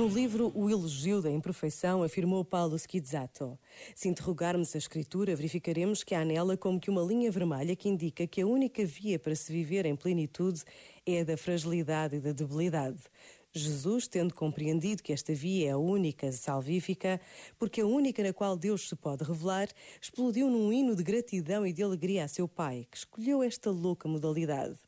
No livro O Elogio da Imperfeição, afirmou Paulo Schizzato: Se interrogarmos a Escritura, verificaremos que há nela como que uma linha vermelha que indica que a única via para se viver em plenitude é a da fragilidade e da debilidade. Jesus, tendo compreendido que esta via é a única salvífica, porque a única na qual Deus se pode revelar, explodiu num hino de gratidão e de alegria a seu Pai, que escolheu esta louca modalidade.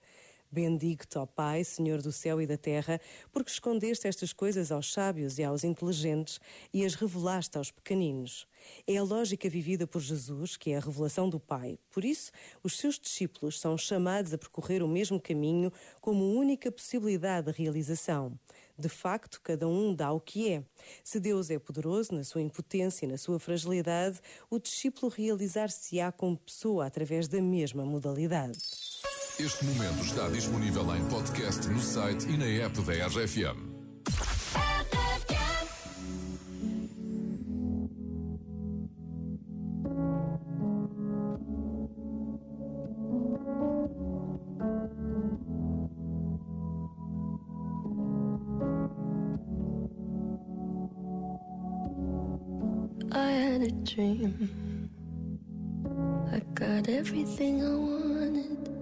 Bendigo-te, ó Pai, Senhor do céu e da terra, porque escondeste estas coisas aos sábios e aos inteligentes e as revelaste aos pequeninos. É a lógica vivida por Jesus, que é a revelação do Pai. Por isso, os seus discípulos são chamados a percorrer o mesmo caminho como única possibilidade de realização. De facto, cada um dá o que é. Se Deus é poderoso na sua impotência e na sua fragilidade, o discípulo realizar-se-á como pessoa através da mesma modalidade. Este momento está disponível em podcast no site e na app da RFM. Dream. I got everything I wanted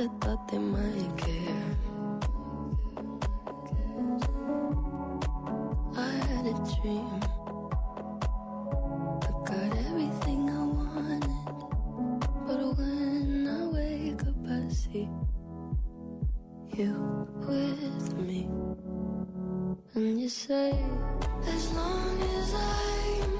Kinda thought they might care. I had a dream. I got everything I wanted. But when I wake up, I see you with me. And you say, as long as I'm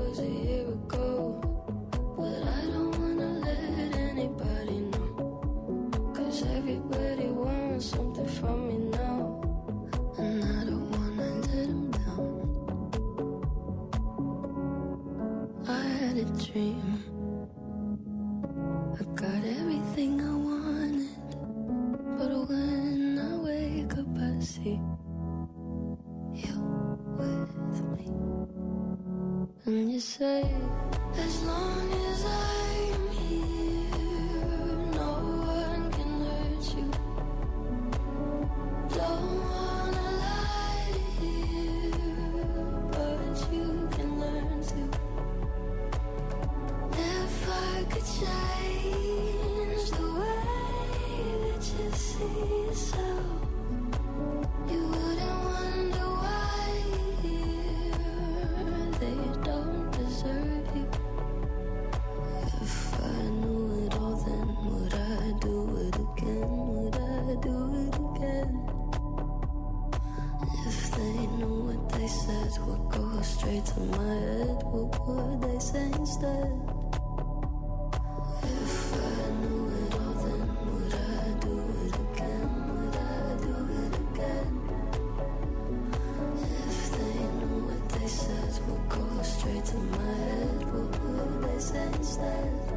dream. I got everything I wanted. But when I wake up, I see you with me. And you say, as long straight to my head, what would they say instead? Christmas.